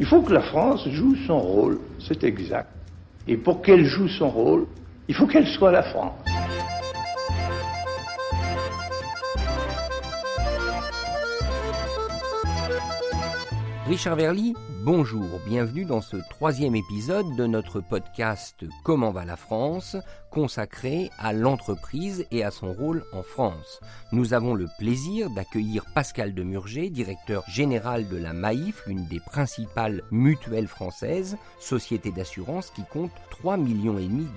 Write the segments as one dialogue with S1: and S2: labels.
S1: Il faut que la France joue son rôle, c'est exact. Et pour qu'elle joue son rôle, il faut qu'elle soit la France.
S2: Richard Verly, bonjour, bienvenue dans ce troisième épisode de notre podcast Comment va la France, consacré à l'entreprise et à son rôle en France. Nous avons le plaisir d'accueillir Pascal Demurger, directeur général de la Maïf, l'une des principales mutuelles françaises, société d'assurance qui compte 3 millions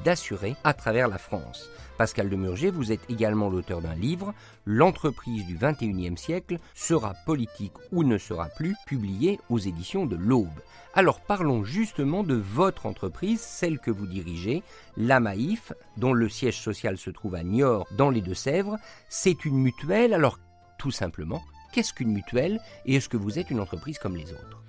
S2: d'assurés à travers la France. Pascal Demurger, vous êtes également l'auteur d'un livre, L'entreprise du 21e siècle sera politique ou ne sera plus, publié aux éditions de l'Aube. Alors parlons justement de votre entreprise, celle que vous dirigez, la Maïf, dont le siège social se trouve à Niort dans les Deux-Sèvres. C'est une mutuelle, alors tout simplement, qu'est-ce qu'une mutuelle et est-ce que vous êtes une entreprise comme les autres?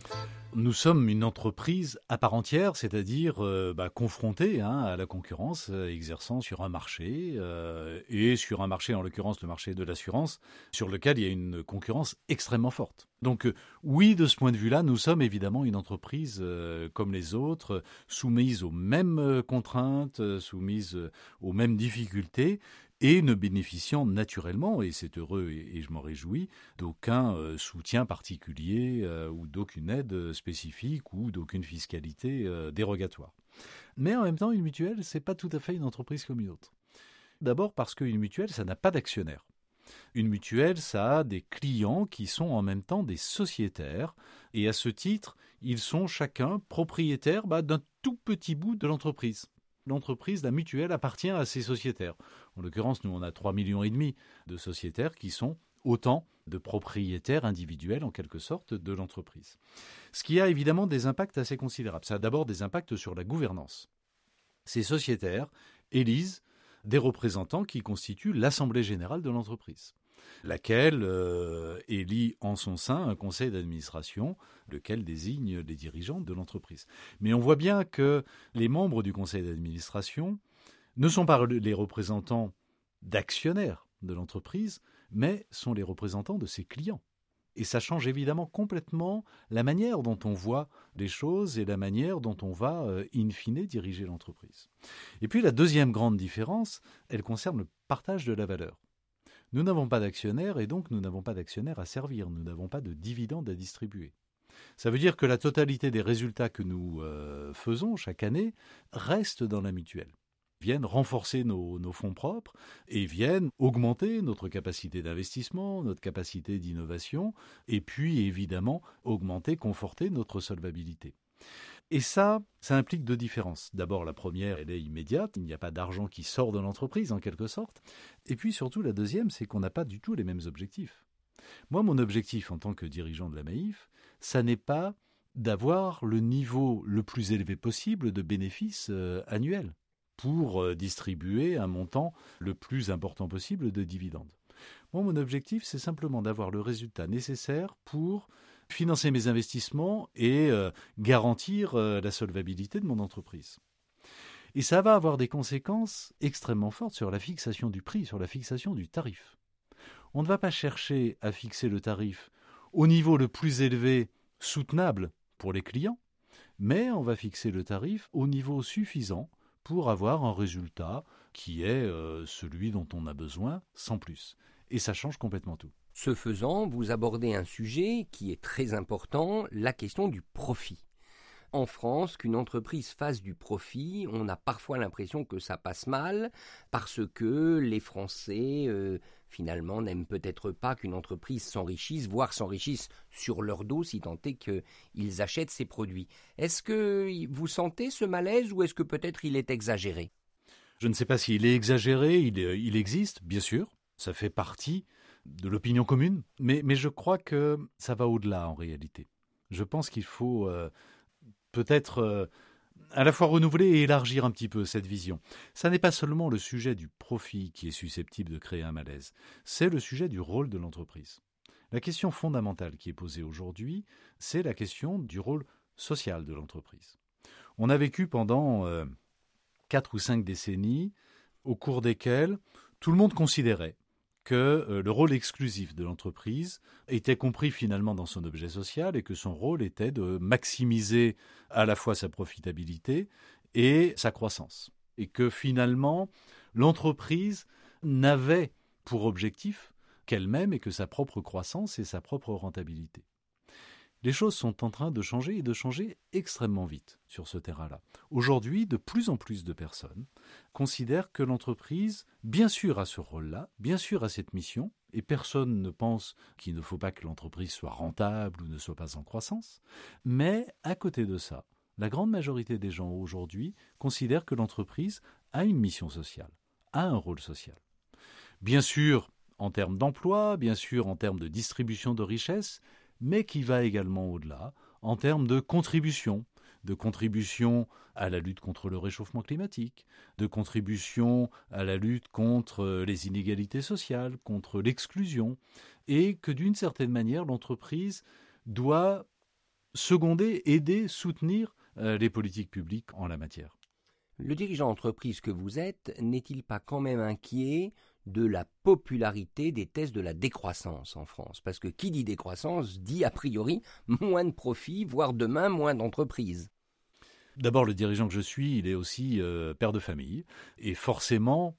S3: Nous sommes une entreprise à part entière, c'est-à-dire euh, bah, confrontée hein, à la concurrence, euh, exerçant sur un marché, euh, et sur un marché, en l'occurrence le marché de l'assurance, sur lequel il y a une concurrence extrêmement forte. Donc oui, de ce point de vue-là, nous sommes évidemment une entreprise comme les autres, soumise aux mêmes contraintes, soumise aux mêmes difficultés, et ne bénéficiant naturellement, et c'est heureux et, je m'en réjouis, d'aucun euh, soutien particulier euh, ou d'aucune aide spécifique ou d'aucune fiscalité euh, dérogatoire. Mais en même temps, une mutuelle, c'est pas tout à fait une entreprise comme une autre. D'abord parce qu'une mutuelle, ça n'a pas d'actionnaire. Une mutuelle, ça a des clients qui sont en même temps des sociétaires, et à ce titre, ils sont chacun propriétaires bah, d'un tout petit bout de l'entreprise l'entreprise, la mutuelle, appartient à ses sociétaires. En l'occurrence, nous, on a 3 millions et demi de sociétaires qui sont autant de propriétaires individuels, en quelque sorte, de l'entreprise. Ce qui a évidemment des impacts assez considérables. Ça a d'abord des impacts sur la gouvernance. Ces sociétaires élisent des représentants qui constituent l'Assemblée générale de l'entreprise laquelle euh, élit en son sein un conseil d'administration, lequel désigne les dirigeants de l'entreprise. Mais on voit bien que les membres du conseil d'administration ne sont pas les représentants d'actionnaires de l'entreprise, mais sont les représentants de ses clients. Et ça change évidemment complètement la manière dont on voit les choses et la manière dont on va, euh, in fine, diriger l'entreprise. Et puis la deuxième grande différence, elle concerne le partage de la valeur. Nous n'avons pas d'actionnaires et donc nous n'avons pas d'actionnaires à servir, nous n'avons pas de dividendes à distribuer. Ça veut dire que la totalité des résultats que nous euh, faisons chaque année reste dans la mutuelle viennent renforcer nos, nos, fonds propres et viennent augmenter notre capacité d'investissement, notre capacité d'innovation, et puis évidemment augmenter, conforter notre solvabilité. Et ça, ça implique deux différences. D'abord, la première, elle est immédiate, il n'y a pas d'argent qui sort de l'entreprise en quelque sorte. Et puis surtout, la deuxième, c'est qu'on n'a pas du tout les mêmes objectifs. Moi, mon objectif en tant que dirigeant de la Maïf, ça n'est pas d'avoir le niveau le plus élevé possible de bénéfices euh, annuels pour euh, distribuer un montant le plus important possible de dividendes. Moi, mon objectif, c'est simplement d'avoir le résultat nécessaire pour financer mes investissements et euh, garantir euh, la solvabilité de mon entreprise. Et ça va avoir des conséquences extrêmement fortes sur la fixation du prix, sur la fixation du tarif. On ne va pas chercher à fixer le tarif au niveau le plus élevé soutenable pour les clients, mais on va fixer le tarif au niveau suffisant pour avoir un résultat qui est euh, celui dont on a besoin sans plus. Et ça change complètement tout.
S2: Ce faisant, vous abordez un sujet qui est très important, la question du profit. En France, qu'une entreprise fasse du profit, on a parfois l'impression que ça passe mal parce que les Français, euh, finalement, n'aiment peut-être pas qu'une entreprise s'enrichisse, voire s'enrichisse sur leur dos si tant est qu'ils achètent ses produits. Est-ce que vous sentez ce malaise ou est-ce que peut-être il est exagéré?
S3: Je ne sais pas s'il est exagéré, il, il existe, bien sûr, ça fait partie de l'opinion commune, mais, je crois que ça va au-delà en réalité. Je pense qu'il faut euh, peut-être euh, à la fois renouveler et élargir un petit peu cette vision. Ça n'est pas seulement le sujet du profit qui est susceptible de créer un malaise, c'est le sujet du rôle de l'entreprise. La question fondamentale qui est posée aujourd'hui, c'est la question du rôle social de l'entreprise. On a vécu pendant euh, quatre ou cinq décennies au cours desquelles tout le monde considérait que euh, le rôle exclusif de l'entreprise était compris finalement dans son objet social et que son rôle était de maximiser à la fois sa profitabilité et sa croissance. Et que finalement, l'entreprise n'avait pour objectif qu'elle-même et que sa propre croissance et sa propre rentabilité. Les choses sont en train de changer et de changer extrêmement vite sur ce terrain-là. Aujourd'hui, de plus en plus de personnes considèrent que l'entreprise, bien sûr, a ce rôle-là, bien sûr, a cette mission, et personne ne pense qu'il ne faut pas que l'entreprise soit rentable ou ne soit pas en croissance, mais à côté de ça, la grande majorité des gens aujourd'hui considèrent que l'entreprise a une mission sociale, a un rôle social. Bien sûr, en termes d'emploi, bien sûr en termes de distribution de richesses, mais qui va également au-delà en termes de contribution, de contribution à la lutte contre le réchauffement climatique, de contribution à la lutte contre les inégalités sociales, contre l'exclusion, et que d'une certaine manière l'entreprise doit seconder, aider, soutenir euh, les politiques publiques en la matière.
S2: Le dirigeant d'entreprise que vous êtes n'est-il pas quand même inquiet de la popularité des thèses de la décroissance en France. Parce que qui dit décroissance dit a priori moins de profits, voire demain moins d'entreprises.
S3: D'abord, le dirigeant que je suis, il est aussi euh, père de famille et forcément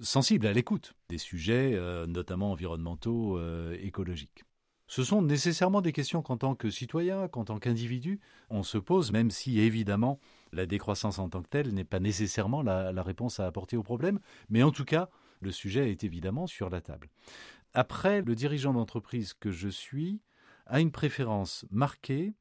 S3: sensible à l'écoute des sujets, euh, notamment environnementaux, euh, écologiques. Ce sont nécessairement des questions qu'en tant que citoyen, qu'en tant qu'individu, on se pose, même si évidemment la décroissance en tant que telle n'est pas nécessairement la réponse à apporter au problème, mais en tout cas, le sujet est évidemment sur la table. Après, le dirigeant d'entreprise que je suis a une préférence marquée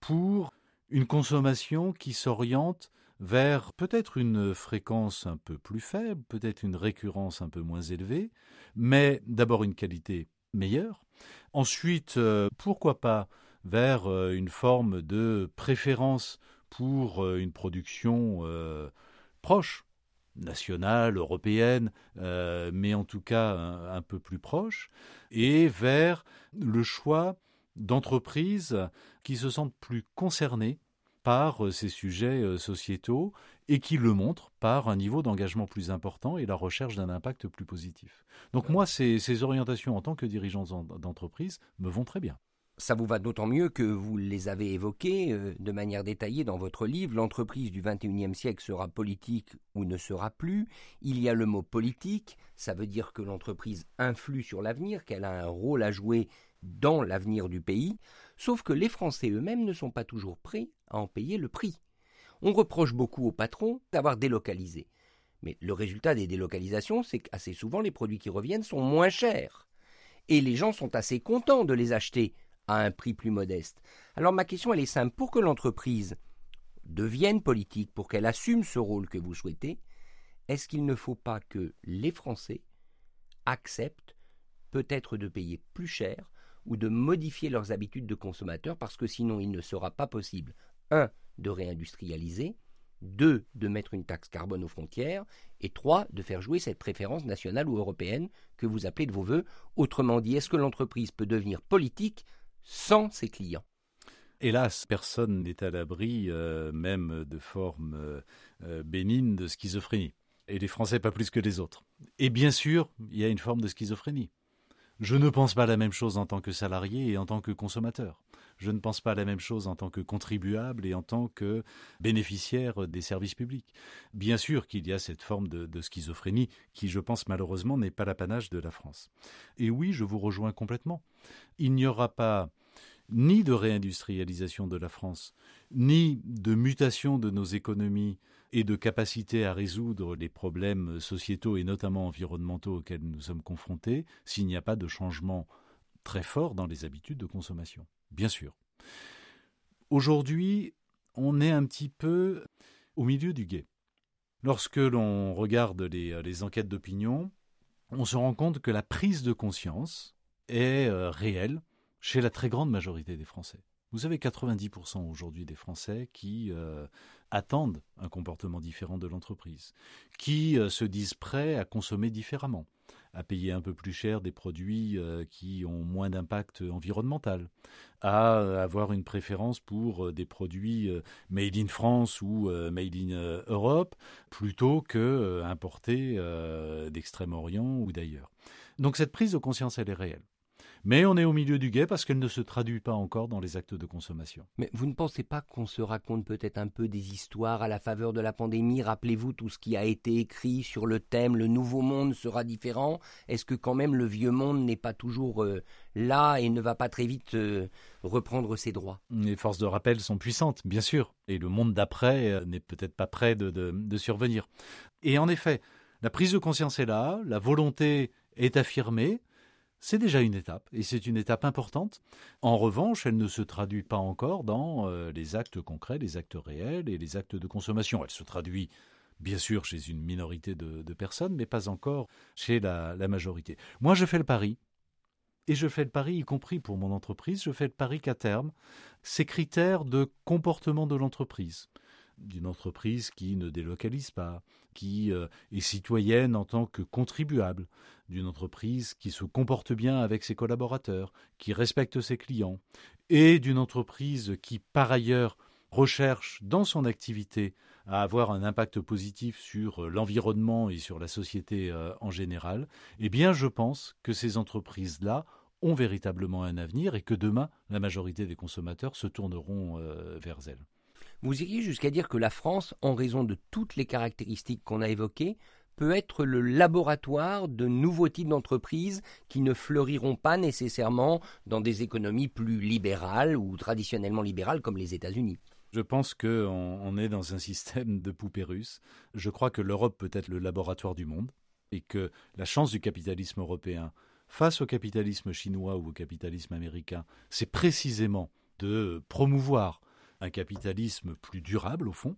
S3: pour une consommation qui s'oriente vers peut-être une fréquence un peu plus faible, peut-être une récurrence un peu moins élevée, mais d'abord une qualité meilleure. Ensuite, euh, pourquoi pas vers euh, une forme de préférence pour euh, une production proche nationale, européenne, euh, mais en tout cas un, peu plus proche, et vers le choix d'entreprises qui se sentent plus concernées par euh, ces sujets euh, sociétaux et qui le montrent par un niveau d'engagement plus important et la recherche d'un impact plus positif. Donc moi, ces orientations en tant que dirigeant d'entreprise me vont très bien.
S2: Ça vous va d'autant mieux que vous les avez évoqués euh, de manière détaillée dans votre livre. L'entreprise du XXIe siècle sera politique ou ne sera plus. Il y a le mot politique. Ça veut dire que l'entreprise influe sur l'avenir, qu'elle a un rôle à jouer dans l'avenir du pays. Sauf que les Français eux-mêmes ne sont pas toujours prêts à en payer le prix. On reproche beaucoup aux patrons d'avoir délocalisé. Mais le résultat des délocalisations, c'est qu'assez souvent les produits qui reviennent sont moins chers. Et les gens sont assez contents de les acheter à un prix plus modeste. Alors ma question elle est simple, pour que l'entreprise devienne politique, pour qu'elle assume ce rôle que vous souhaitez, est-ce qu'il ne faut pas que les Français acceptent peut-être de payer plus cher ou de modifier leurs habitudes de consommateurs parce que sinon il ne sera pas possible, un, de réindustrialiser, deux, de mettre une taxe carbone aux frontières, et trois, de faire jouer cette préférence nationale ou européenne que vous appelez de vos voeux. Autrement dit, est-ce que l'entreprise peut devenir politique sans ses clients.
S3: Hélas, personne n'est à l'abri, euh, même de forme euh, euh, bénigne, de schizophrénie. Et les Français pas plus que les autres. Et bien sûr, il y a une forme de schizophrénie. Je ne pense pas la même chose en tant que salarié et en tant que consommateur. Je ne pense pas la même chose en tant que contribuable et en tant que bénéficiaire des services publics. Bien sûr qu'il y a cette forme de, de schizophrénie qui, je pense malheureusement, n'est pas l'apanage de la France. Et oui, je vous rejoins complètement. Il n'y aura pas ni de réindustrialisation de la France, ni de mutation de nos économies et de capacité à résoudre les problèmes sociétaux et notamment environnementaux auxquels nous sommes confrontés s'il n'y a pas de changement très fort dans les habitudes de consommation. Bien sûr. Aujourd'hui, on est un petit peu au milieu du guet. Lorsque l'on regarde les, les enquêtes d'opinion, on se rend compte que la prise de conscience est euh, réelle chez la très grande majorité des Français. Vous avez 90% aujourd'hui des Français qui euh, attendent un comportement différent de l'entreprise, qui euh, se disent prêts à consommer différemment, à payer un peu plus cher des produits euh, qui ont moins d'impact environnemental, à avoir une préférence pour des produits made in France ou made in Europe plutôt que importés d'Extrême-Orient ou d'ailleurs. Donc cette prise de conscience, elle est réelle. Mais on est au milieu du guet parce qu'elle ne se traduit pas encore dans les actes de consommation.
S2: Mais vous ne pensez pas qu'on se raconte peut-être un peu des histoires à la faveur de la pandémie? Rappelez-vous tout ce qui a été écrit sur le thème le nouveau monde sera différent. Est-ce que quand même le vieux monde n'est pas toujours euh, là et ne va pas très vite euh, reprendre ses droits?
S3: Les forces de rappel sont puissantes, bien sûr, et le monde d'après euh, n'est peut-être pas prêt de survenir. Et en effet, la prise de conscience est là, la volonté est affirmée, c'est déjà une étape, et c'est une étape importante. En revanche, elle ne se traduit pas encore dans euh, les actes concrets, les actes réels et les actes de consommation. Elle se traduit bien sûr chez une minorité de, personnes, mais pas encore chez la, la majorité. Moi, je fais le pari, et je fais le pari, y compris pour mon entreprise, je fais le pari qu'à terme, ces critères de comportement de l'entreprise, d'une entreprise qui ne délocalise pas, qui euh, est citoyenne en tant que contribuable, d'une entreprise qui se comporte bien avec ses collaborateurs, qui respecte ses clients, et d'une entreprise qui, par ailleurs, recherche dans son activité à avoir un impact positif sur euh, l'environnement et sur la société euh, en général, eh bien je pense que ces entreprises-là ont véritablement un avenir et que demain, la majorité des consommateurs se tourneront vers elles.
S2: Vous iriez jusqu'à dire que la France, en raison de toutes les caractéristiques qu'on a évoquées, peut être le laboratoire de nouveaux types d'entreprises qui ne fleuriront pas nécessairement dans des économies plus libérales ou traditionnellement libérales comme les États-Unis.
S3: Je pense qu'on est dans un système de poupées russes. Je crois que l'Europe peut être le laboratoire du monde et que la chance du capitalisme européen face au capitalisme chinois ou au capitalisme américain, c'est précisément de promouvoir un capitalisme plus durable au fond.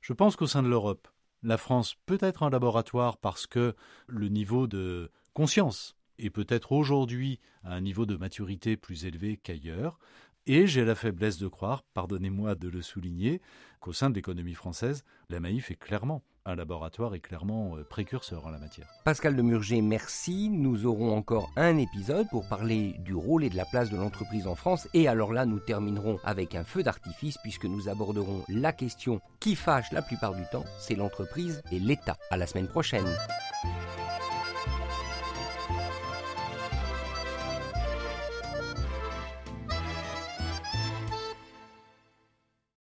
S3: Je pense qu'au sein de l'Europe, la France peut être un laboratoire parce que le niveau de conscience est peut-être aujourd'hui à un niveau de maturité plus élevé qu'ailleurs, et j'ai la faiblesse de croire, pardonnez-moi de le souligner, qu'au sein de l'économie française, la Maïf est clairement un laboratoire et clairement euh, précurseur en la matière.
S2: Pascal de Murger, merci. Nous aurons encore un épisode pour parler du rôle et de la place de l'entreprise en France. Et alors là, nous terminerons avec un feu d'artifice puisque nous aborderons la question qui fâche la plupart du temps, c'est l'entreprise et l'État. À la semaine prochaine.